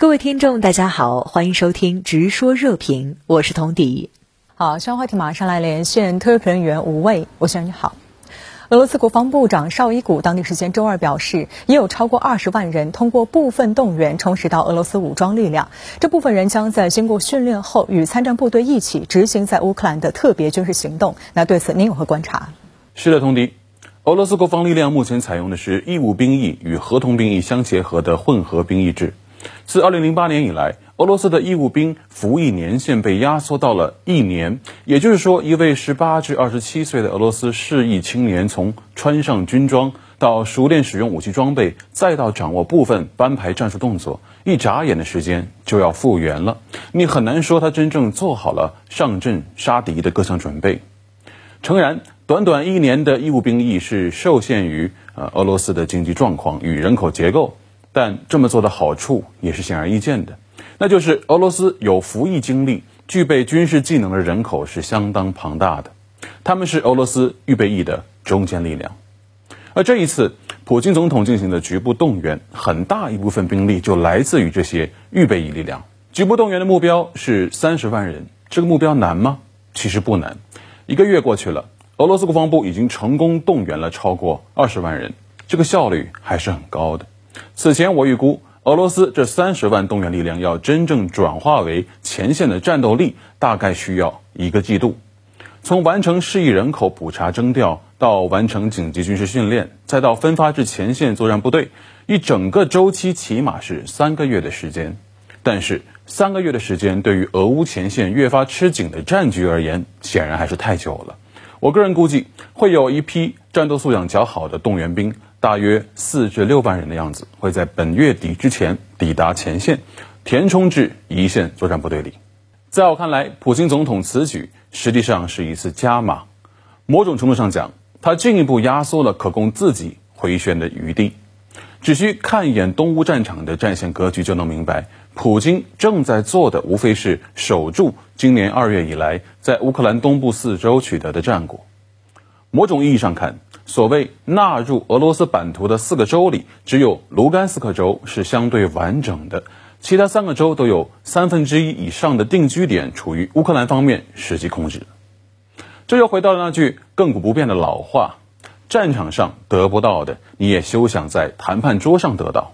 各位听众，大家好，欢迎收听《直说热评》，我是童迪。好，相关话题马上来连线特约评论员吴卫，吴先生你好。俄罗斯国防部长绍伊古当地时间周二表示，已有超过二十万人通过部分动员充实到俄罗斯武装力量，这部分人将在经过训练后与参战部队一起执行在乌克兰的特别军事行动。那对此您有何观察？是的，童迪，俄罗斯国防力量目前采用的是义务兵役与合同兵役相结合的混合兵役制。自2008年以来，俄罗斯的义务兵服役年限被压缩到了一年，也就是说，一位18至27岁的俄罗斯适役青年，从穿上军装到熟练使用武器装备，再到掌握部分班排战术动作，一眨眼的时间就要复员了。你很难说他真正做好了上阵杀敌的各项准备。诚然，短短一年的义务兵役是受限于呃俄罗斯的经济状况与人口结构。但这么做的好处也是显而易见的，那就是俄罗斯有服役经历、具备军事技能的人口是相当庞大的，他们是俄罗斯预备役的中坚力量。而这一次，普京总统进行的局部动员，很大一部分兵力就来自于这些预备役力量。局部动员的目标是三十万人，这个目标难吗？其实不难。一个月过去了，俄罗斯国防部已经成功动员了超过二十万人，这个效率还是很高的。此前我预估，俄罗斯这三十万动员力量要真正转化为前线的战斗力，大概需要一个季度。从完成适役人口普查征调，到完成紧急军事训练，再到分发至前线作战部队，一整个周期起码是三个月的时间。但是三个月的时间，对于俄乌前线越发吃紧的战局而言，显然还是太久了。我个人估计，会有一批战斗素养较好的动员兵。大约四至六万人的样子，会在本月底之前抵达前线，填充至一线作战部队里。在我看来，普京总统此举实际上是一次加码，某种程度上讲，他进一步压缩了可供自己回旋的余地。只需看一眼东乌战场的战线格局，就能明白，普京正在做的无非是守住今年二月以来在乌克兰东部四周取得的战果。某种意义上看。所谓纳入俄罗斯版图的四个州里，只有卢甘斯克州是相对完整的，其他三个州都有三分之一以上的定居点处于乌克兰方面实际控制。这又回到了那句亘古不变的老话：战场上得不到的，你也休想在谈判桌上得到。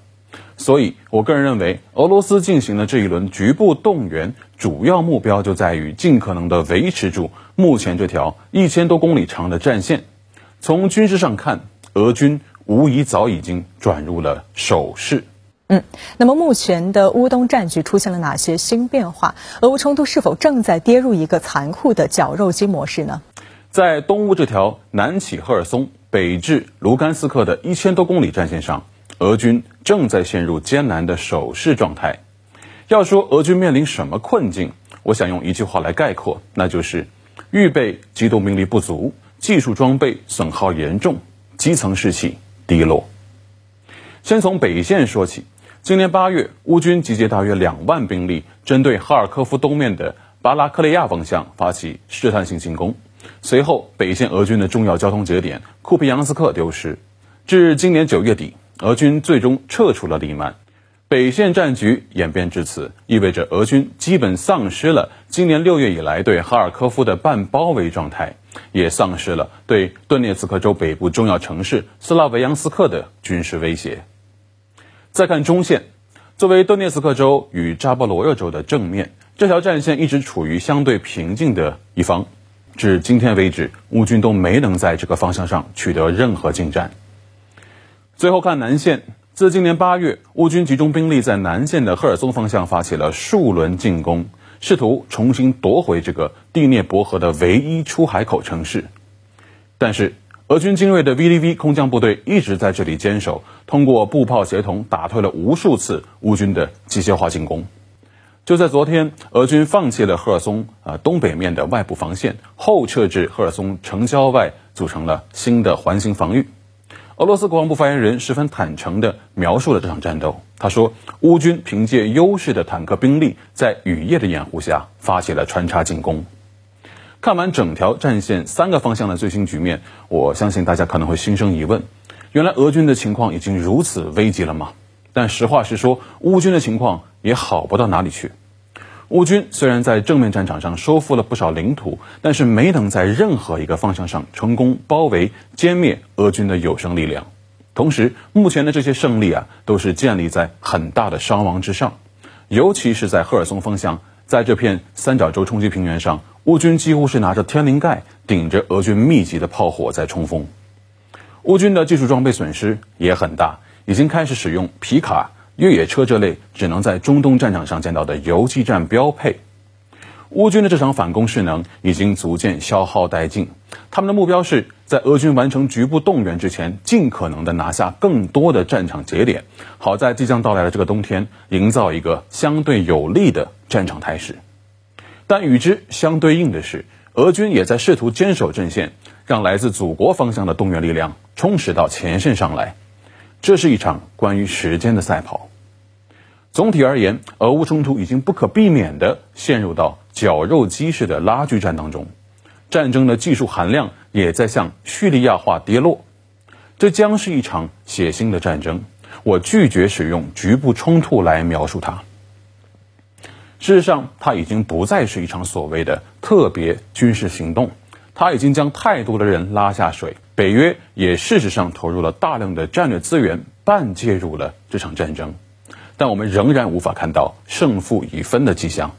所以，我个人认为，俄罗斯进行的这一轮局部动员，主要目标就在于尽可能的维持住目前这条一千多公里长的战线。从军事上看，俄军无疑早已经转入了守势。嗯，那么目前的乌东战局出现了哪些新变化？俄乌冲突是否正在跌入一个残酷的绞肉机模式呢？在东乌这条南起赫尔松、北至卢甘斯克的一千多公里战线上，俄军正在陷入艰难的守势状态。要说俄军面临什么困境，我想用一句话来概括，那就是预备机动兵力不足。技术装备损耗严重，基层士气低落。先从北线说起，今年八月，乌军集结大约两万兵力，针对哈尔科夫东面的巴拉克利亚方向发起试探性进攻。随后，北线俄军的重要交通节点库皮扬斯克丢失。至今年九月底，俄军最终撤出了利曼。北线战局演变至此，意味着俄军基本丧失了今年六月以来对哈尔科夫的半包围状态。也丧失了对顿涅茨克州北部重要城市斯拉维扬斯克的军事威胁。再看中线，作为顿涅茨克州与扎波罗热州的正面，这条战线一直处于相对平静的一方。至今天为止，乌军都没能在这个方向上取得任何进展。最后看南线，自今年八月，乌军集中兵力在南线的赫尔松方向发起了数轮进攻。试图重新夺回这个第聂伯河的唯一出海口城市，但是俄军精锐的 VDV 空降部队一直在这里坚守，通过步炮协同打退了无数次乌军的机械化进攻。就在昨天，俄军放弃了赫尔松啊东北面的外部防线，后撤至赫尔松城郊外，组成了新的环形防御。俄罗斯国防部发言人十分坦诚地描述了这场战斗。他说，乌军凭借优势的坦克兵力，在雨夜的掩护下发起了穿插进攻。看完整条战线三个方向的最新局面，我相信大家可能会心生疑问：原来俄军的情况已经如此危急了吗？但实话实说，乌军的情况也好不到哪里去。乌军虽然在正面战场上收复了不少领土，但是没能在任何一个方向上成功包围歼灭俄军的有生力量。同时，目前的这些胜利啊，都是建立在很大的伤亡之上，尤其是在赫尔松方向，在这片三角洲冲击平原上，乌军几乎是拿着天灵盖顶着俄军密集的炮火在冲锋。乌军的技术装备损失也很大，已经开始使用皮卡。越野车这类只能在中东战场上见到的游击战标配，乌军的这场反攻势能已经逐渐消耗殆尽。他们的目标是在俄军完成局部动员之前，尽可能的拿下更多的战场节点，好在即将到来的这个冬天营造一个相对有利的战场态势。但与之相对应的是，俄军也在试图坚守阵线，让来自祖国方向的动员力量充实到前线上来。这是一场关于时间的赛跑。总体而言，俄乌冲突已经不可避免地陷入到绞肉机式的拉锯战当中，战争的技术含量也在向叙利亚化跌落。这将是一场血腥的战争。我拒绝使用局部冲突来描述它。事实上，它已经不再是一场所谓的特别军事行动，它已经将太多的人拉下水。北约也事实上投入了大量的战略资源，半介入了这场战争，但我们仍然无法看到胜负已分的迹象。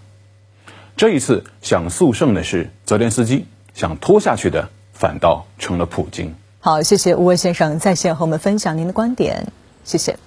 这一次想速胜的是泽连斯基，想拖下去的反倒成了普京。好，谢谢吴威先生在线和我们分享您的观点，谢谢。